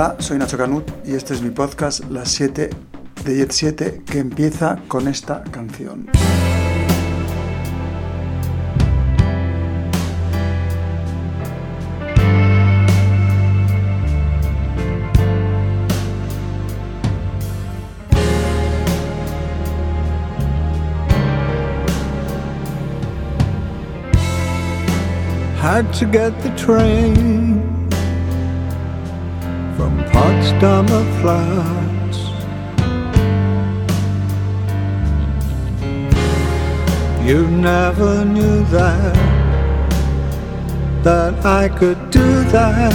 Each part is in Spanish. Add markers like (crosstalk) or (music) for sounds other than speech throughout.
Hola, soy Nacho Canut y este es mi podcast Las 7 de Jet 7 que empieza con esta canción. Had to get the train Potsdamer Platz. You never knew that, that I could do that,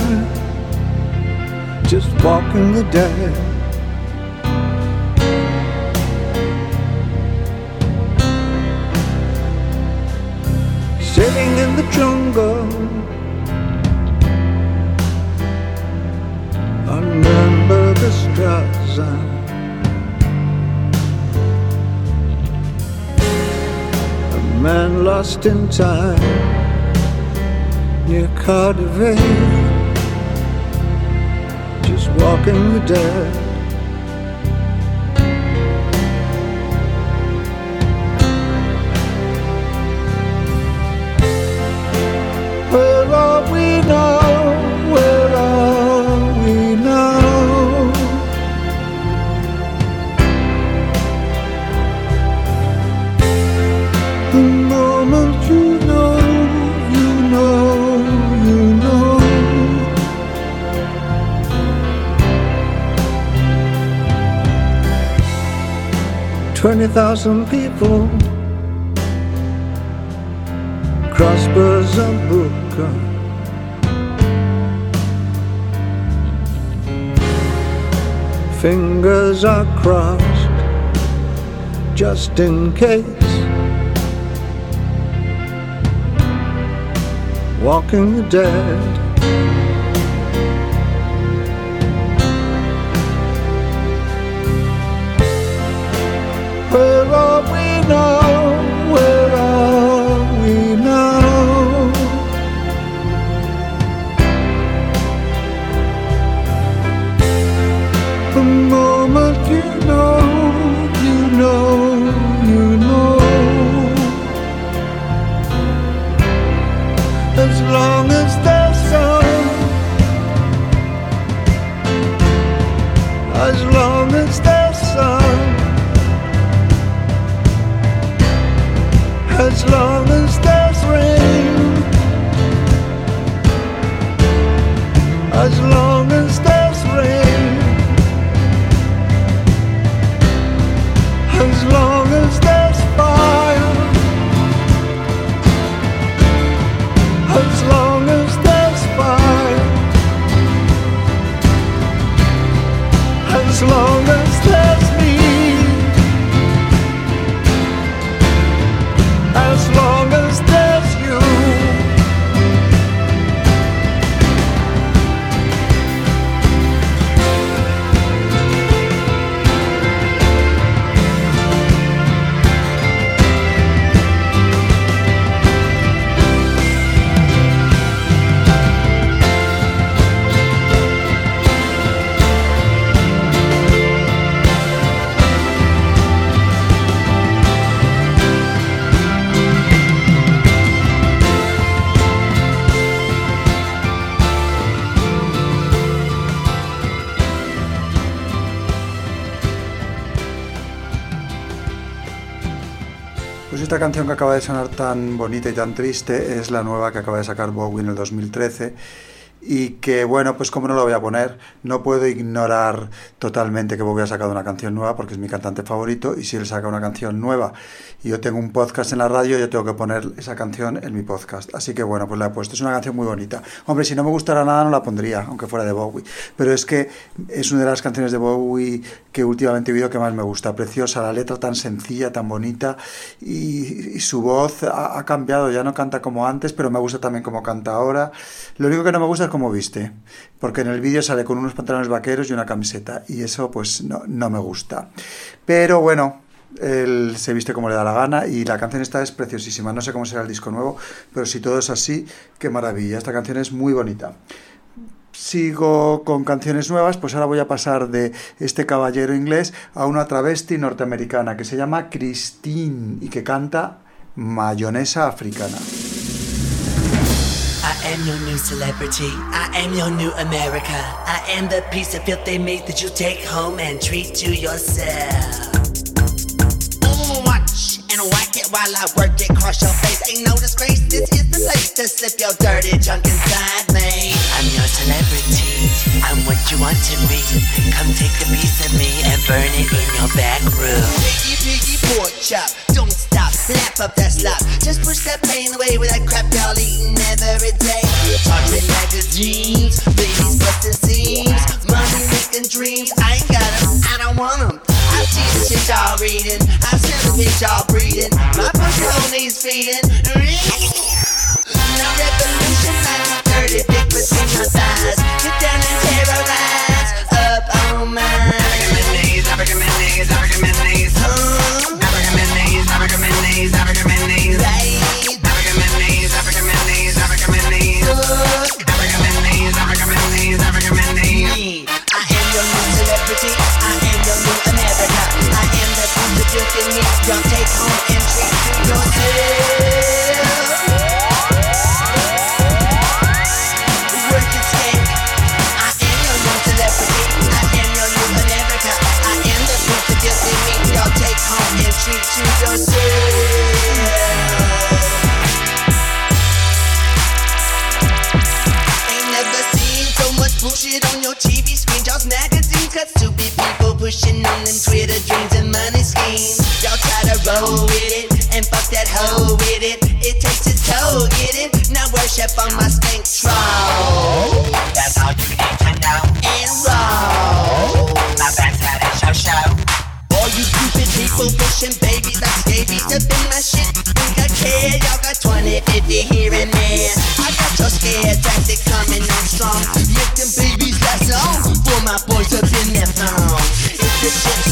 just walking the dead. Sitting in the jungle Remember the Straße. A man lost in time near Cardiff, just walking the dead. Where are we now? 20,000 people. Crossbars are broken. Fingers are crossed Just in case. Walking the dead. where all we know. As long Pues esta canción que acaba de sonar tan bonita y tan triste es la nueva que acaba de sacar Bowie en el 2013 y que bueno, pues como no lo voy a poner, no puedo ignorar totalmente que Bowie ha sacado una canción nueva porque es mi cantante favorito y si él saca una canción nueva y yo tengo un podcast en la radio, yo tengo que poner esa canción en mi podcast. Así que bueno, pues la he puesto. Es una canción muy bonita. Hombre, si no me gustara nada no la pondría, aunque fuera de Bowie. Pero es que es una de las canciones de Bowie que últimamente he oído que más me gusta. Preciosa, la letra tan sencilla, tan bonita y, y su voz ha, ha cambiado. Ya no canta como antes, pero me gusta también como canta ahora. Lo único que no me gusta es cómo viste, porque en el vídeo sale con unos pantalones vaqueros y una camiseta y eso pues no, no me gusta. Pero bueno, él se viste como le da la gana y la canción esta es preciosísima. No sé cómo será el disco nuevo, pero si todo es así, qué maravilla. Esta canción es muy bonita. sigo con canciones nuevas, pues ahora voy a pasar de este caballero inglés a una travesti norteamericana que se llama Christine y que canta mayonesa africana. I am your new celebrity. I am your new America. I am the piece of filth they make that you take home and treat to yourself. watch and whack it while I work it. Cross your face, ain't no disgrace. This is the place to slip your dirty junk inside me. I'm your celebrity. I'm what you want to be. Come take a piece of me and burn it in your back room. Piggy, piggy, pork chop. Don't stop, slap up that slop. Just push that pain away with that crap y'all eating every day. Talking magazines, babies busting seams, money making dreams. I ain't got them, I don't want them. I see the shit y'all reading, I smell the bitch y'all breathing. My pussy needs feeding. No revolution, like dirty dick between my thighs. Get down celebrity. I am your new America. I am the food that you can meet. Y'all take home hoe with it. It takes its toll, get it? Now worship on my skank troll. That's all you need to know. And roll. My back's at a show show. All you stupid people pushing babies like scabies up in my shit. Think I care? Y'all got 20, 50 here and there. I got your scare tactic coming on strong. Make them babies last long for my boys up in their thongs. It's a shit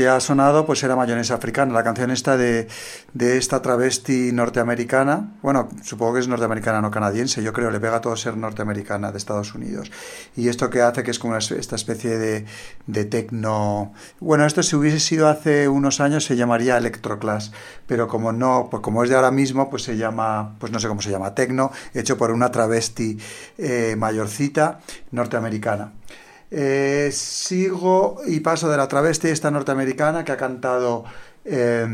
que ha sonado pues era mayonesa africana, la canción esta de, de esta travesti norteamericana, bueno, supongo que es norteamericana, no canadiense, yo creo, le pega a todo ser norteamericana de Estados Unidos. Y esto que hace que es como esta especie de, de tecno... Bueno, esto si hubiese sido hace unos años se llamaría electroclass, pero como no, pues como es de ahora mismo, pues se llama, pues no sé cómo se llama, tecno, hecho por una travesti eh, mayorcita norteamericana. Eh, sigo y paso de la travesti esta norteamericana que ha cantado eh,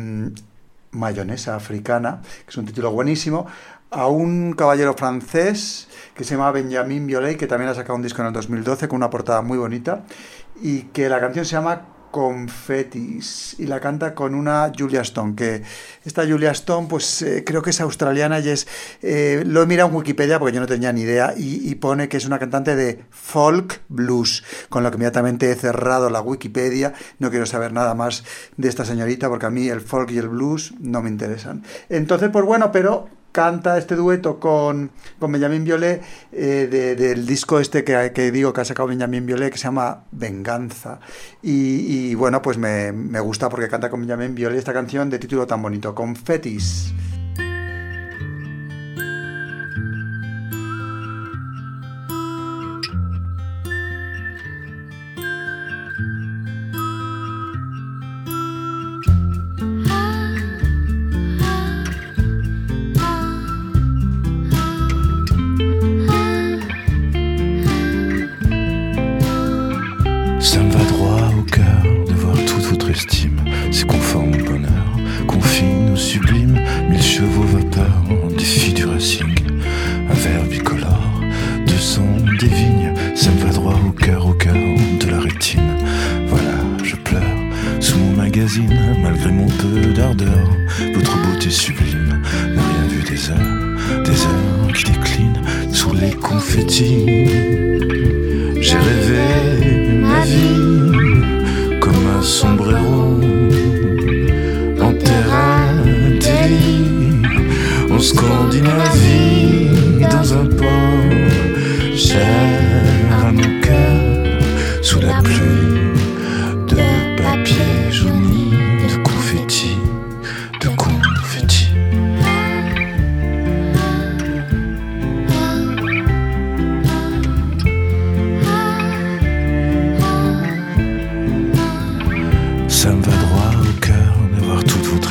Mayonesa Africana, que es un título buenísimo, a un caballero francés que se llama Benjamin Violet, que también ha sacado un disco en el 2012 con una portada muy bonita, y que la canción se llama Confetis y la canta con una Julia Stone, que esta Julia Stone pues eh, creo que es australiana y es, eh, lo he mirado en Wikipedia porque yo no tenía ni idea y, pone que es una cantante de folk blues, con lo que inmediatamente he cerrado la Wikipedia, no quiero saber nada más de esta señorita porque a mí el folk y el blues no me interesan. Entonces pues bueno, pero canta este dueto con, con Benjamin Violet eh, del disco este que, que, digo que ha sacado Benjamin Violet que se llama Venganza. Y, y bueno pues me, me, gusta porque canta con Benjamin Violet esta canción de título tan bonito Confetis somebody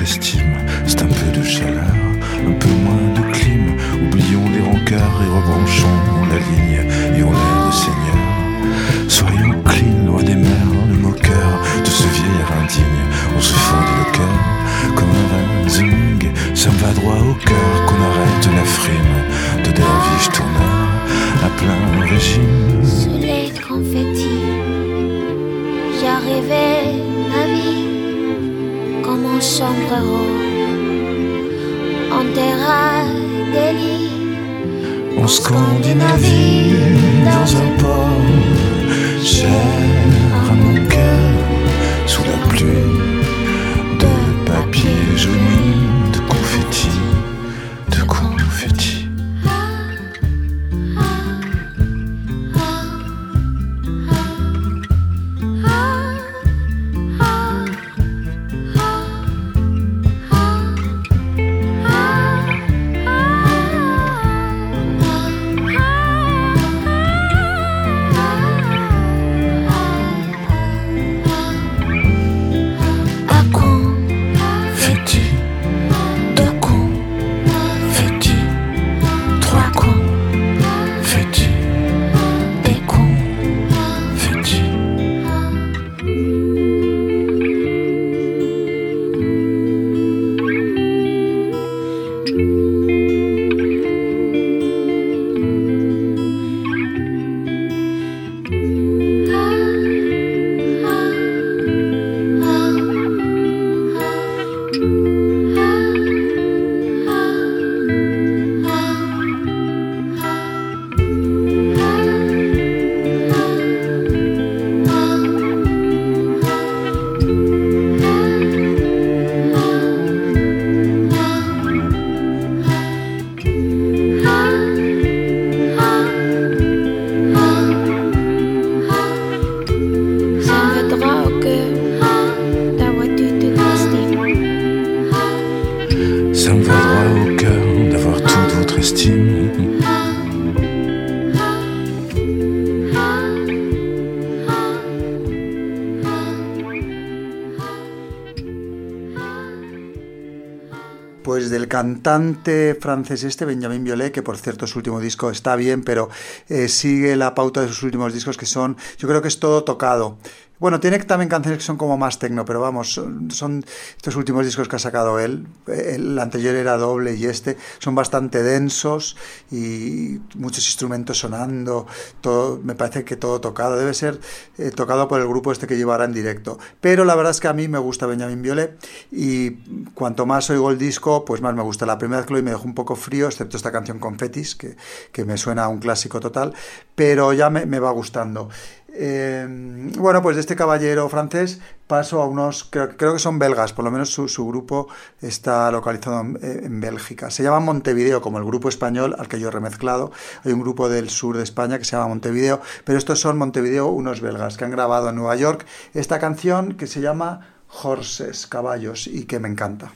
c'est un peu de chaleur, un peu moins de clim. Oublions les rancards et rebranchons la ligne et on la en Scandinavie, dans un port cher. Cantante francés este, Benjamin Violet, que por cierto su último disco está bien, pero eh, sigue la pauta de sus últimos discos que son, yo creo que es todo tocado. Bueno, tiene también canciones que son como más tecno, pero vamos, son, son estos últimos discos que ha sacado él. El anterior era doble y este son bastante densos y muchos instrumentos sonando. Me parece que todo tocado. Debe ser eh, tocado por el grupo este que llevará en directo. Pero la verdad es que a mí me gusta Benjamin Violet y cuanto más oigo el disco, pues más me gusta. La primera vez que lo oí me dejó un poco frío, excepto esta canción Confetis, que, que me suena a un clásico total, pero ya me, me va gustando. Eh, bueno, pues de este caballero francés paso a unos, creo, que son belgas, por lo menos su, grupo está localizado en, en, Bélgica. Se llama Montevideo, como el grupo español al que yo he remezclado. Hay un grupo del sur de España que se llama Montevideo, pero estos son Montevideo, unos belgas, que han grabado en Nueva York esta canción que se llama Horses, caballos, y que me encanta.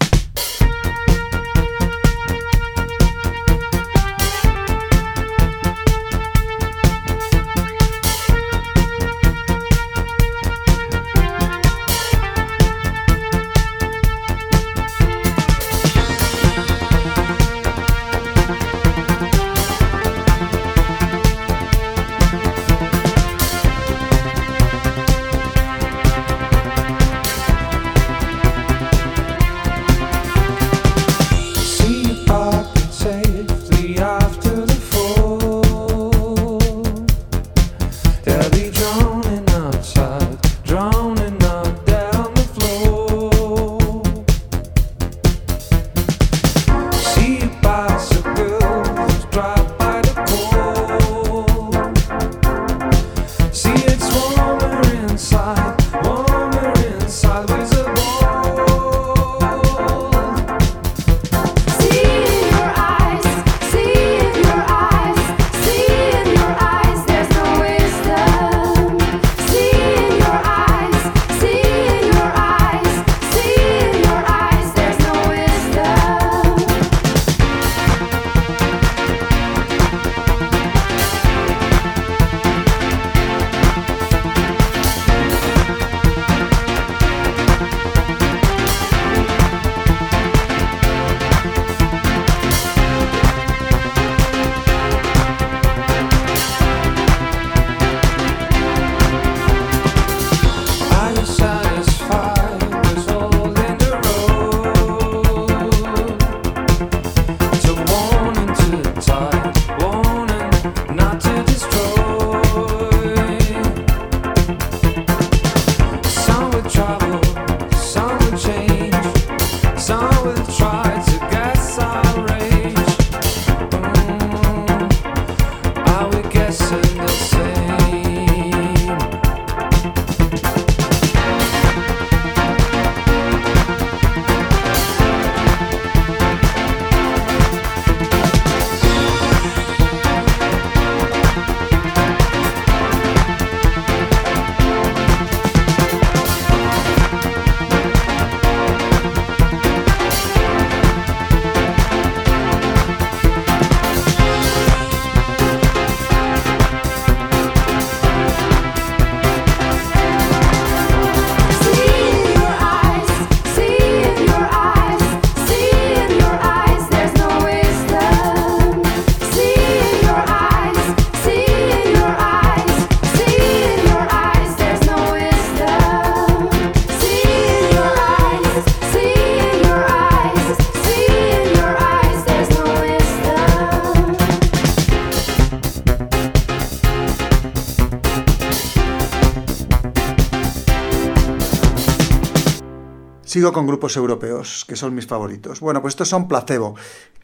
Sigo con grupos europeos, que son mis favoritos. Bueno, pues estos son Placebo,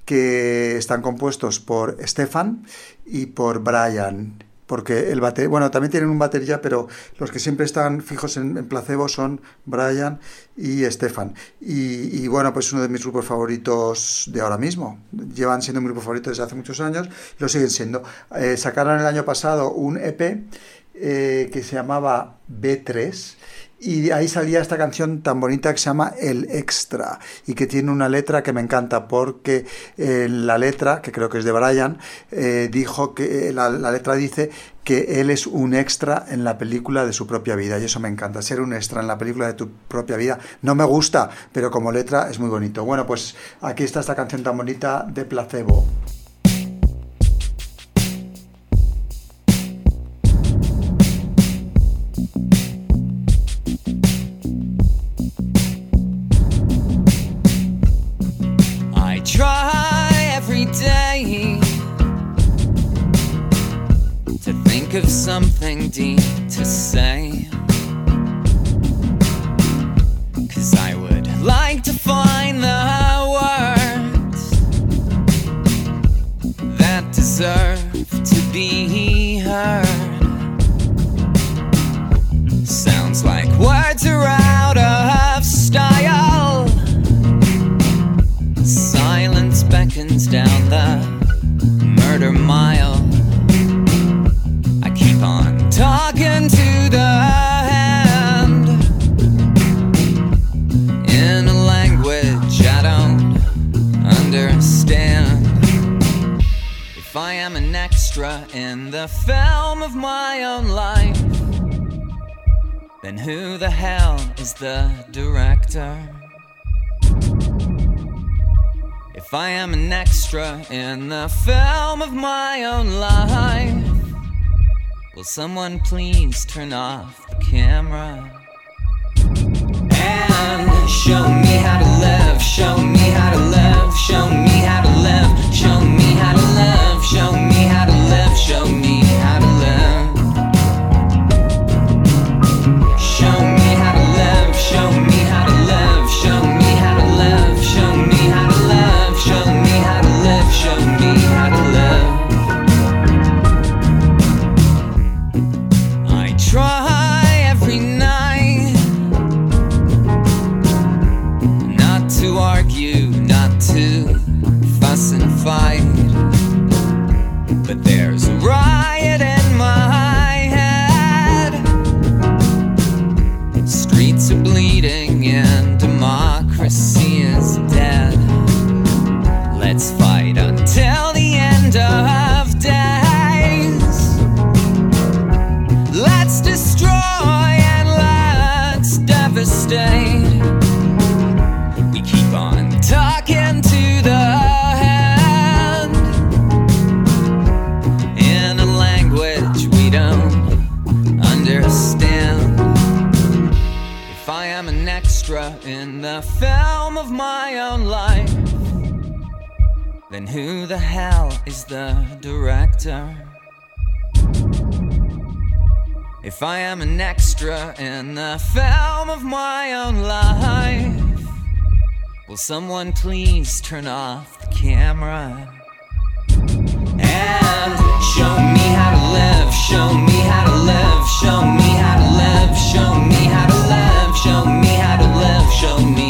que están compuestos por Stefan y por Brian. Porque el batería, bueno, también tienen un batería, pero los que siempre están fijos en, placebo son Brian y Stefan. Y, y, bueno, pues uno de mis grupos favoritos de ahora mismo. Llevan siendo mi grupo favorito desde hace muchos años y lo siguen siendo. Eh, sacaron el año pasado un EP eh, que se llamaba B3 y ahí salía esta canción tan bonita que se llama El Extra y que tiene una letra que me encanta porque eh, la letra, que creo que es de Brian, eh, dijo que eh, la, la, letra dice que él es un extra en la película de su propia vida y eso me encanta, ser un extra en la película de tu propia vida. No me gusta, pero como letra es muy bonito. Bueno, pues aquí está esta canción tan bonita de Placebo. Deserve to be heard. Sounds like words are out of style. Silence beckons down the murder mile. The film of my own life, then who the hell is the director? If I am an extra in the film of my own life, will someone please turn off the camera? And show me how to live, show me how to live, show me how to live, show me how to live, show me how to live, show me If I am an extra in the film of my own life, will someone please turn off the camera? And show me how to live, show me how to live, show me how to live, show me how to live, show me how to live, show me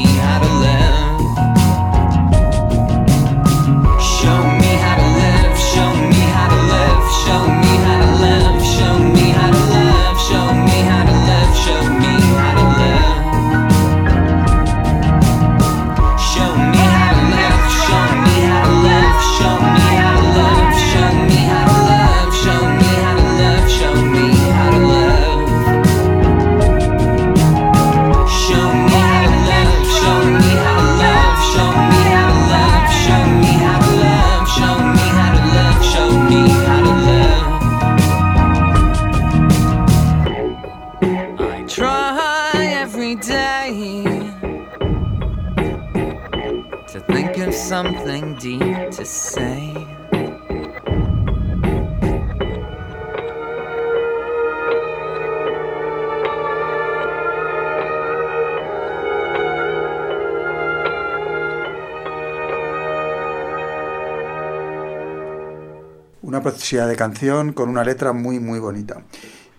Una preciosidad de canción con una letra muy, muy bonita.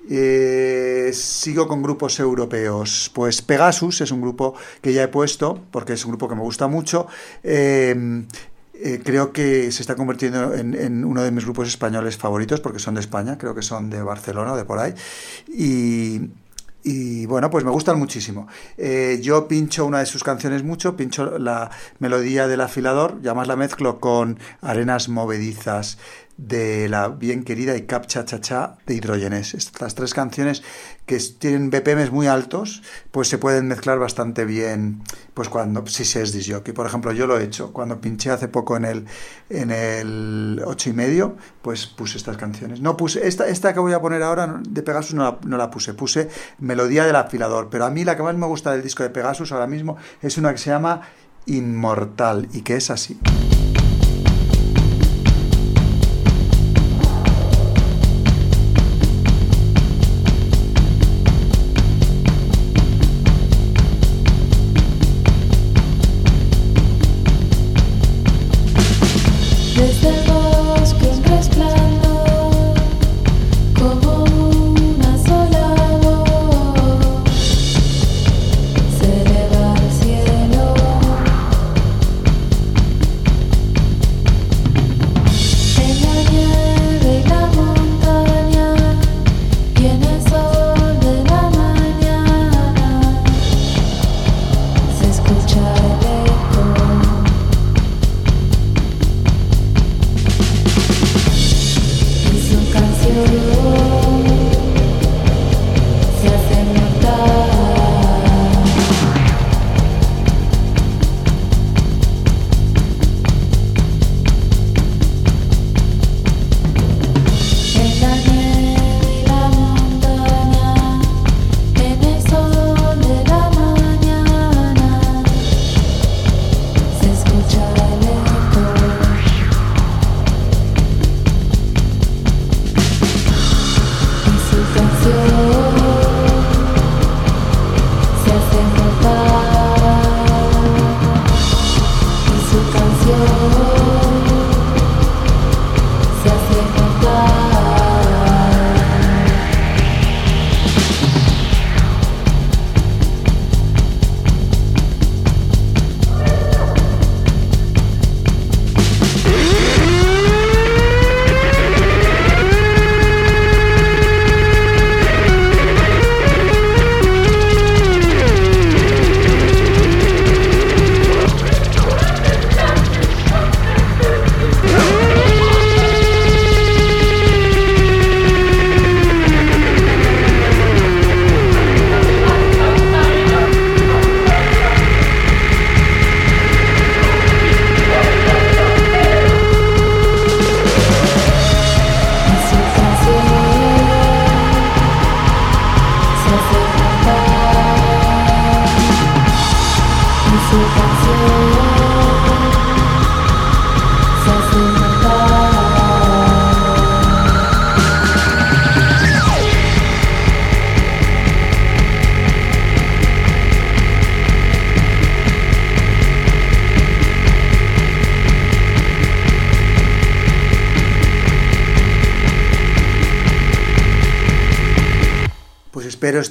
Eh, sigo con grupos europeos. Pues Pegasus es un grupo que ya he puesto, porque es un grupo que me gusta mucho. Eh, eh, creo que se está convirtiendo en, uno de mis grupos españoles favoritos, porque son de España, creo que son de Barcelona o de por ahí. Y, bueno, pues me gustan muchísimo. Eh, yo pincho una de sus canciones mucho, pincho la melodía del afilador, y además la mezclo con Arenas Movedizas de la bien querida y Cap Cha Cha Cha de Hidrogenes. Estas tres canciones que tienen BPMs muy altos, pues se pueden mezclar bastante bien, pues cuando, si se es disjockey. Por ejemplo, yo lo he hecho, cuando pinché hace poco en el, en el 8 y medio, pues puse estas canciones. No puse, esta, esta que voy a poner ahora de Pegasus no la, no la puse, puse Melodía del Afilador, pero a mí la que más me gusta del disco de Pegasus ahora mismo es una que se llama Inmortal y que es así.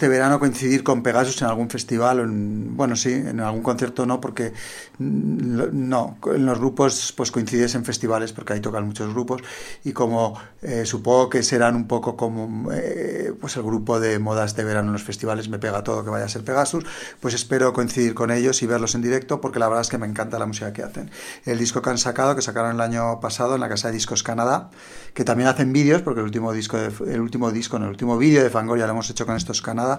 Este verano coincidir con Pegasus en algún festival, en, bueno, sí, en algún concierto no, porque mm, no, en los grupos pues coincides en festivales porque ahí tocan muchos grupos y como eh, supongo que serán un poco como eh, pues el grupo de modas de verano en los festivales, me pega todo que vaya a ser Pegasus, pues espero coincidir con ellos y verlos en directo porque la verdad es que me encanta la música que hacen. El disco que han sacado, que sacaron el año pasado en la Casa de Discos Canadá, que también hacen vídeos, porque el último disco, el último disco, en el último vídeo de Fangoria lo hemos hecho con estos Canadá,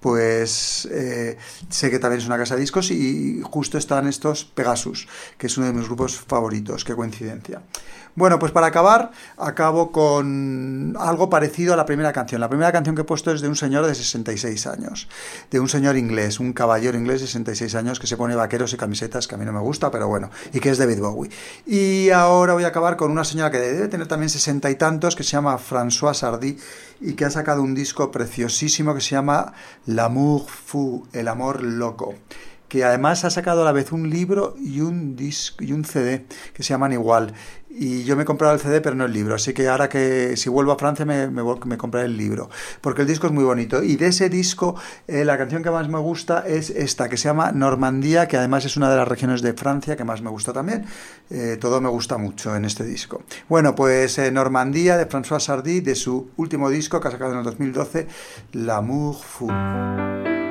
pues eh, sé que también es una casa de discos y justo están estos Pegasus, que es uno de mis grupos favoritos, qué coincidencia. Bueno, pues para acabar, acabo con algo parecido a la primera canción. La primera canción que he puesto es de un señor de 66 años, de un señor inglés, un caballero inglés de 66 años que se pone vaqueros y camisetas, que a mí no me gusta, pero bueno, y que es David Bowie. Y ahora voy a acabar con una señora que debe tener también sesenta y tantos, que se llama François Sardy, y que ha sacado un disco preciosísimo que se llama L'amour fou, el amor loco que además ha sacado a la vez un libro y un disco y un CD que se llaman igual y yo me he comprado el CD pero no el libro, así que ahora que si vuelvo a Francia me, me, me compraré el libro, porque el disco es muy bonito. Y de ese disco, eh, la canción que más me gusta es esta, que se llama Normandía, que además es una de las regiones de Francia que más me gusta también. Eh, todo me gusta mucho en este disco. Bueno, pues eh, Normandía de François Sardy, de su último disco que ha sacado en el 2012, L'amour fou.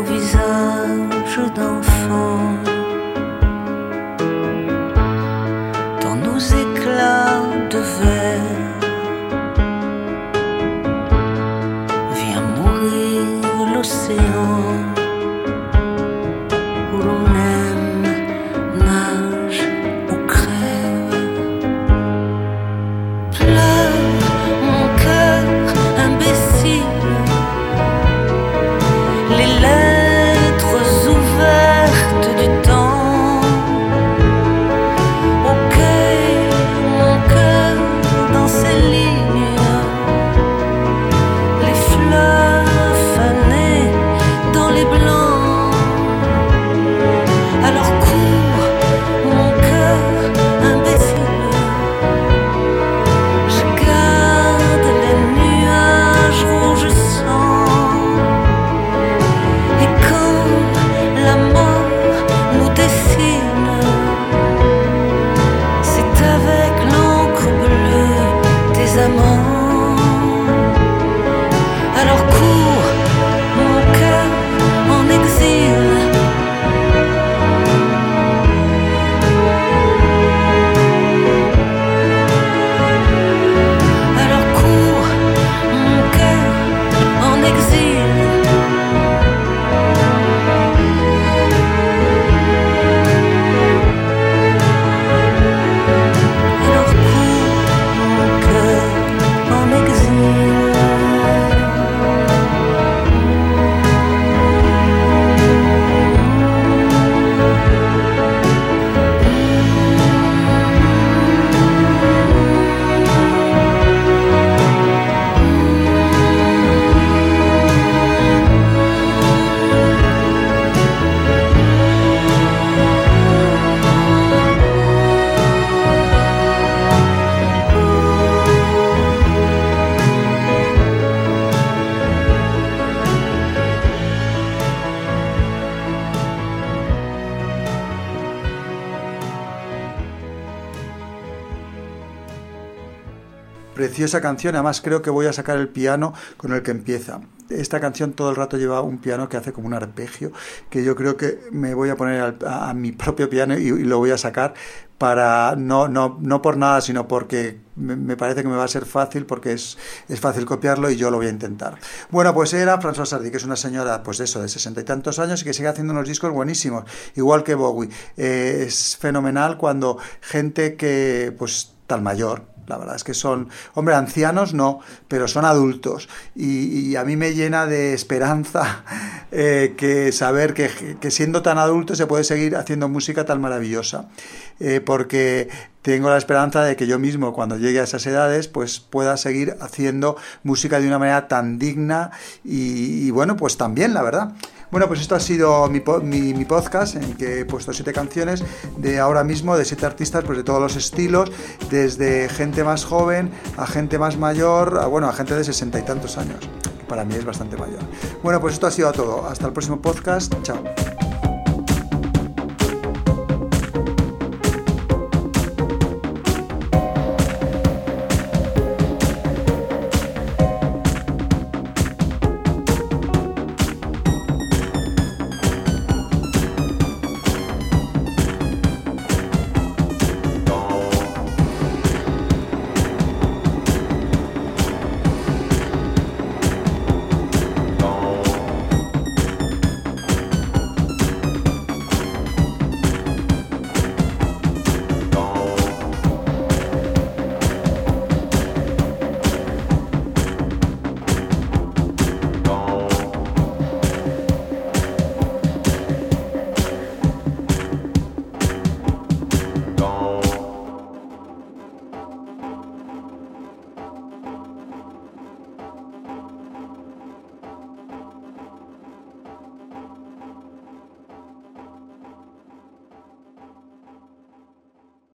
ouves, anjo, não. Esa canción, además creo que voy a sacar el piano con el que empieza. Esta canción todo el rato lleva un piano que hace como un arpegio, que yo creo que me voy a poner a, mi propio piano y, lo voy a sacar para, no, no, no por nada, sino porque me, parece que me va a ser fácil, porque es, es fácil copiarlo y yo lo voy a intentar. Bueno, pues era François Sardy, que es una señora, pues eso, de sesenta y tantos años y que sigue haciendo unos discos buenísimos, igual que Bowie. Eh, es fenomenal cuando gente que, pues, tan mayor, la verdad es que son, hombre, ancianos no, pero son adultos. Y, a mí me llena de esperanza (laughs) eh, que saber que, siendo tan adulto se puede seguir haciendo música tan maravillosa. Eh, porque tengo la esperanza de que yo mismo, cuando llegue a esas edades, pues pueda seguir haciendo música de una manera tan digna y, y bueno, pues también, la verdad. Bueno, pues esto ha sido mi, mi, podcast en que he puesto siete canciones de ahora mismo, de siete artistas, pues de todos los estilos, desde gente más joven a gente más mayor, a, bueno, a gente de sesenta y tantos años. Para mí es bastante mayor. Bueno, pues esto ha sido todo. Hasta el próximo podcast. Chao.